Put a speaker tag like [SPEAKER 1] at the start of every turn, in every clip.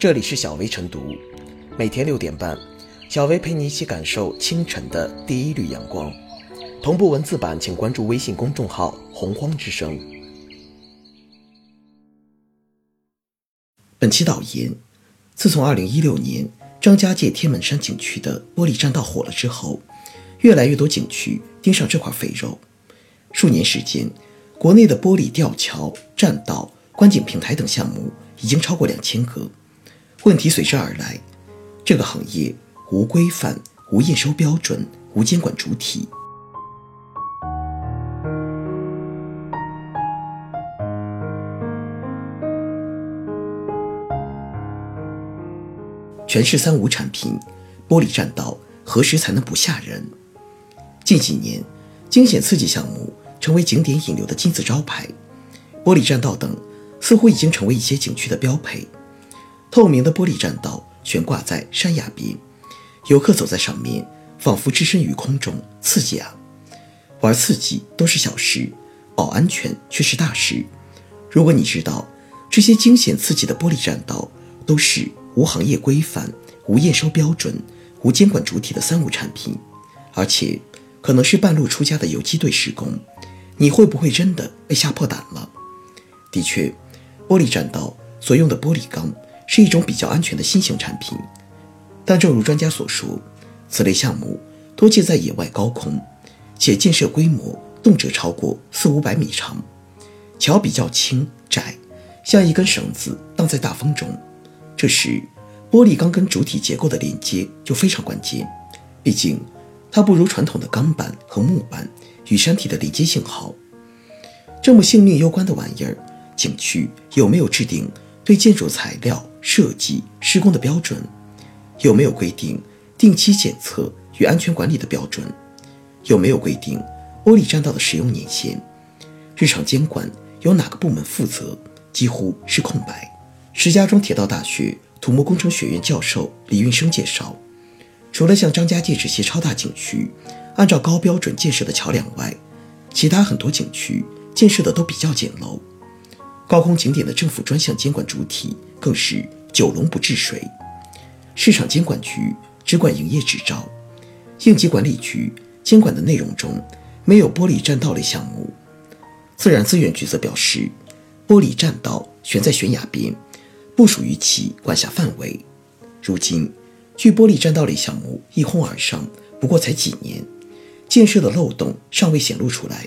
[SPEAKER 1] 这里是小薇晨读，每天六点半，小薇陪你一起感受清晨的第一缕阳光。同步文字版，请关注微信公众号“洪荒之声”。本期导言：自从2016年张家界天门山景区的玻璃栈道火了之后，越来越多景区盯上这块肥肉。数年时间，国内的玻璃吊桥、栈道、观景平台等项目已经超过两千个。问题随之而来，这个行业无规范、无验收标准、无监管主体。全是三无产品，玻璃栈道何时才能不吓人？近几年，惊险刺激项目成为景点引流的金字招牌，玻璃栈道等似乎已经成为一些景区的标配。透明的玻璃栈道悬挂在山崖边，游客走在上面，仿佛置身于空中，刺激啊！玩刺激都是小事，保安全却是大事。如果你知道这些惊险刺激的玻璃栈道都是无行业规范、无验收标准、无监管主体的三无产品，而且可能是半路出家的游击队施工，你会不会真的被吓破胆了？的确，玻璃栈道所用的玻璃钢。是一种比较安全的新型产品，但正如专家所说，此类项目多建在野外高空，且建设规模动辄超过四五百米长，桥比较轻窄，像一根绳子荡在大风中。这时，玻璃钢跟主体结构的连接就非常关键，毕竟它不如传统的钢板和木板与山体的连接性好。这么性命攸关的玩意儿，景区有没有制定对建筑材料？设计施工的标准有没有规定定期检测与安全管理的标准？有没有规定玻璃栈道的使用年限？日常监管由哪个部门负责？几乎是空白。石家庄铁道大学土木工程学院教授李运生介绍，除了像张家界这些超大景区按照高标准建设的桥梁外，其他很多景区建设的都比较简陋。高空景点的政府专项监管主体。更是九龙不治水，市场监管局只管营业执照，应急管理局监管的内容中没有玻璃栈道类项目。自然资源局则表示，玻璃栈道悬在悬崖边，不属于其管辖范围。如今，距玻璃栈道类项目一哄而上，不过才几年，建设的漏洞尚未显露出来，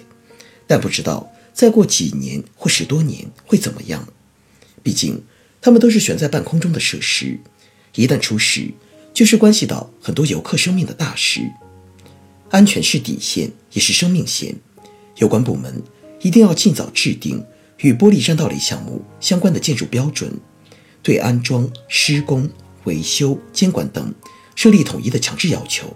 [SPEAKER 1] 但不知道再过几年或十多年会怎么样。毕竟。他们都是悬在半空中的设施，一旦出事，就是关系到很多游客生命的大事。安全是底线，也是生命线。有关部门一定要尽早制定与玻璃栈道类项目相关的建筑标准，对安装、施工、维修、监管等设立统一的强制要求。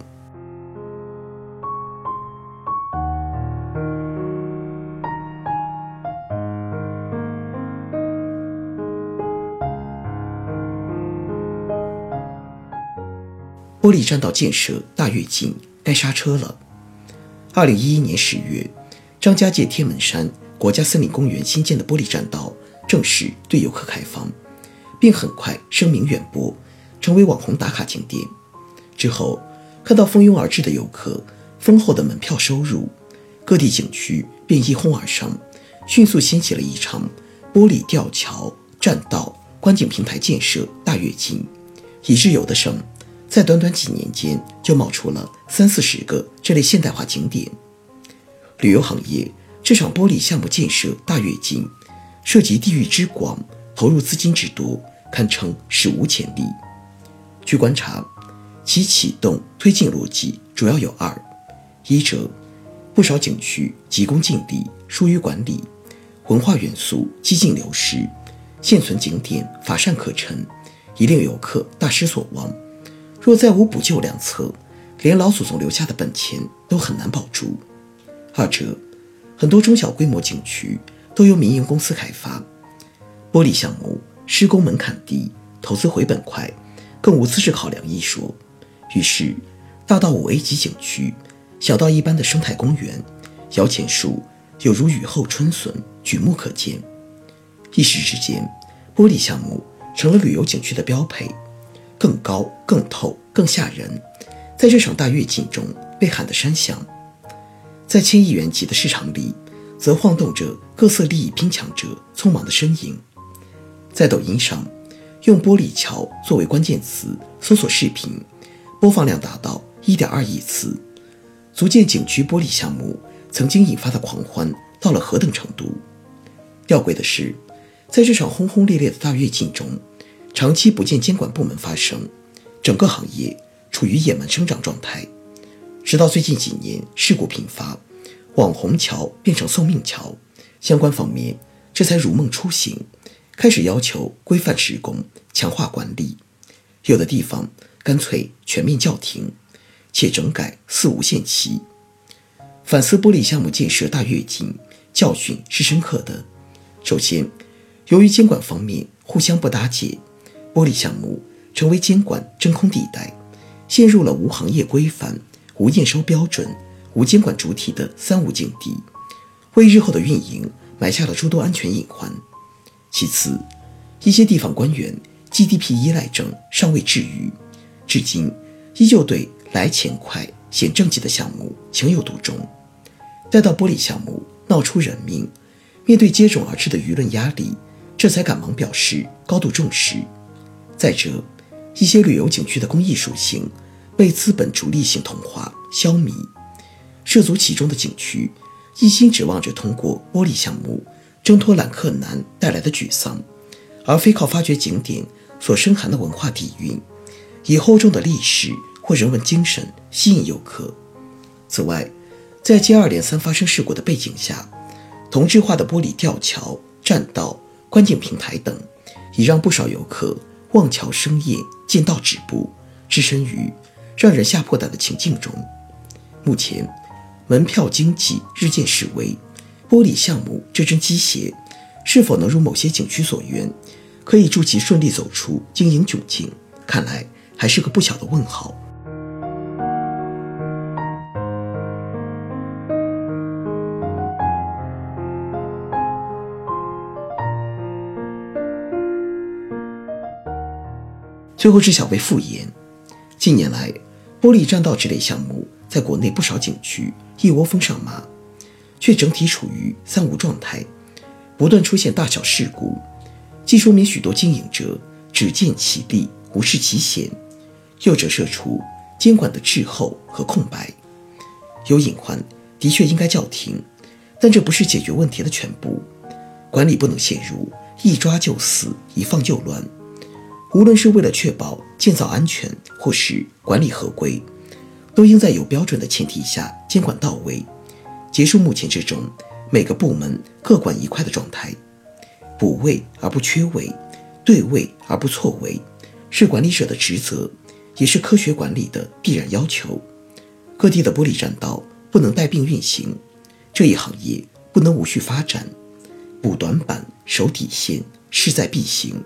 [SPEAKER 1] 玻璃栈道建设大跃进，该刹车了。二零一一年十月，张家界天门山国家森林公园新建的玻璃栈道正式对游客开放，并很快声名远播，成为网红打卡景点。之后，看到蜂拥而至的游客，丰厚的门票收入，各地景区便一哄而上，迅速掀起了一场玻璃吊桥、栈道、观景平台建设大跃进，以致有的省。在短短几年间，就冒出了三四十个这类现代化景点。旅游行业这场玻璃项目建设大跃进，涉及地域之广，投入资金之多，堪称史无前例。据观察，其启动推进逻辑主要有二：一者，不少景区急功近利，疏于管理，文化元素几近流失，现存景点乏善可陈，已令游客大失所望。若再无补救良策，连老祖宗留下的本钱都很难保住。二者，很多中小规模景区都由民营公司开发，玻璃项目施工门槛低，投资回本快，更无资质考量一说。于是，大到五 A 级景区，小到一般的生态公园，摇钱树有如雨后春笋，举目可见。一时之间，玻璃项目成了旅游景区的标配，更高、更透、更吓人，在这场大跃进中被喊得山响。在千亿元级的市场里，则晃动着各色利益拼抢者匆忙的身影。在抖音上，用“玻璃桥”作为关键词搜索视频，播放量达到1.2亿次，足见景区玻璃项目曾经引发的狂欢到了何等程度。吊诡的是，在这场轰轰烈烈的大跃进中，长期不见监管部门发声，整个行业处于野蛮生长状态。直到最近几年事故频发，网红桥变成送命桥，相关方面这才如梦初醒，开始要求规范施工、强化管理。有的地方干脆全面叫停，且整改四无限期。反思玻璃项目建设大跃进，教训是深刻的。首先，由于监管方面互相不搭界，玻璃项目成为监管真空地带，陷入了无行业规范、无验收标准、无监管主体的三无境地，为日后的运营埋下了诸多安全隐患。其次，一些地方官员 GDP 依赖症尚未治愈，至今依旧对来钱快、显政绩的项目情有独钟，待到玻璃项目闹出人命。面对接踵而至的舆论压力，这才赶忙表示高度重视。再者，一些旅游景区的公益属性被资本逐利性同化消弭，涉足其中的景区一心指望着通过玻璃项目挣脱揽客难带来的沮丧，而非靠发掘景点所深含的文化底蕴，以厚重的历史或人文精神吸引游客。此外，在接二连三发生事故的背景下，同质化的玻璃吊桥、栈道、观景平台等，已让不少游客望桥生厌、见道止步，置身于让人吓破胆的情境中。目前，门票经济日渐式微，玻璃项目这针鸡血是否能如某些景区所愿，可以助其顺利走出经营窘境？看来还是个不小的问号。最后是小贝复言，近年来，玻璃栈道这类项目在国内不少景区一窝蜂上马，却整体处于三无状态，不断出现大小事故，既说明许多经营者只见其利，无视其险，又折射出监管的滞后和空白。有隐患，的确应该叫停，但这不是解决问题的全部。管理不能陷入一抓就死，一放就乱。无论是为了确保建造安全，或是管理合规，都应在有标准的前提下监管到位，结束目前这种每个部门各管一块的状态。补位而不缺位，对位而不错位，是管理者的职责，也是科学管理的必然要求。各地的玻璃栈道不能带病运行，这一行业不能无序发展。补短板、守底线，势在必行。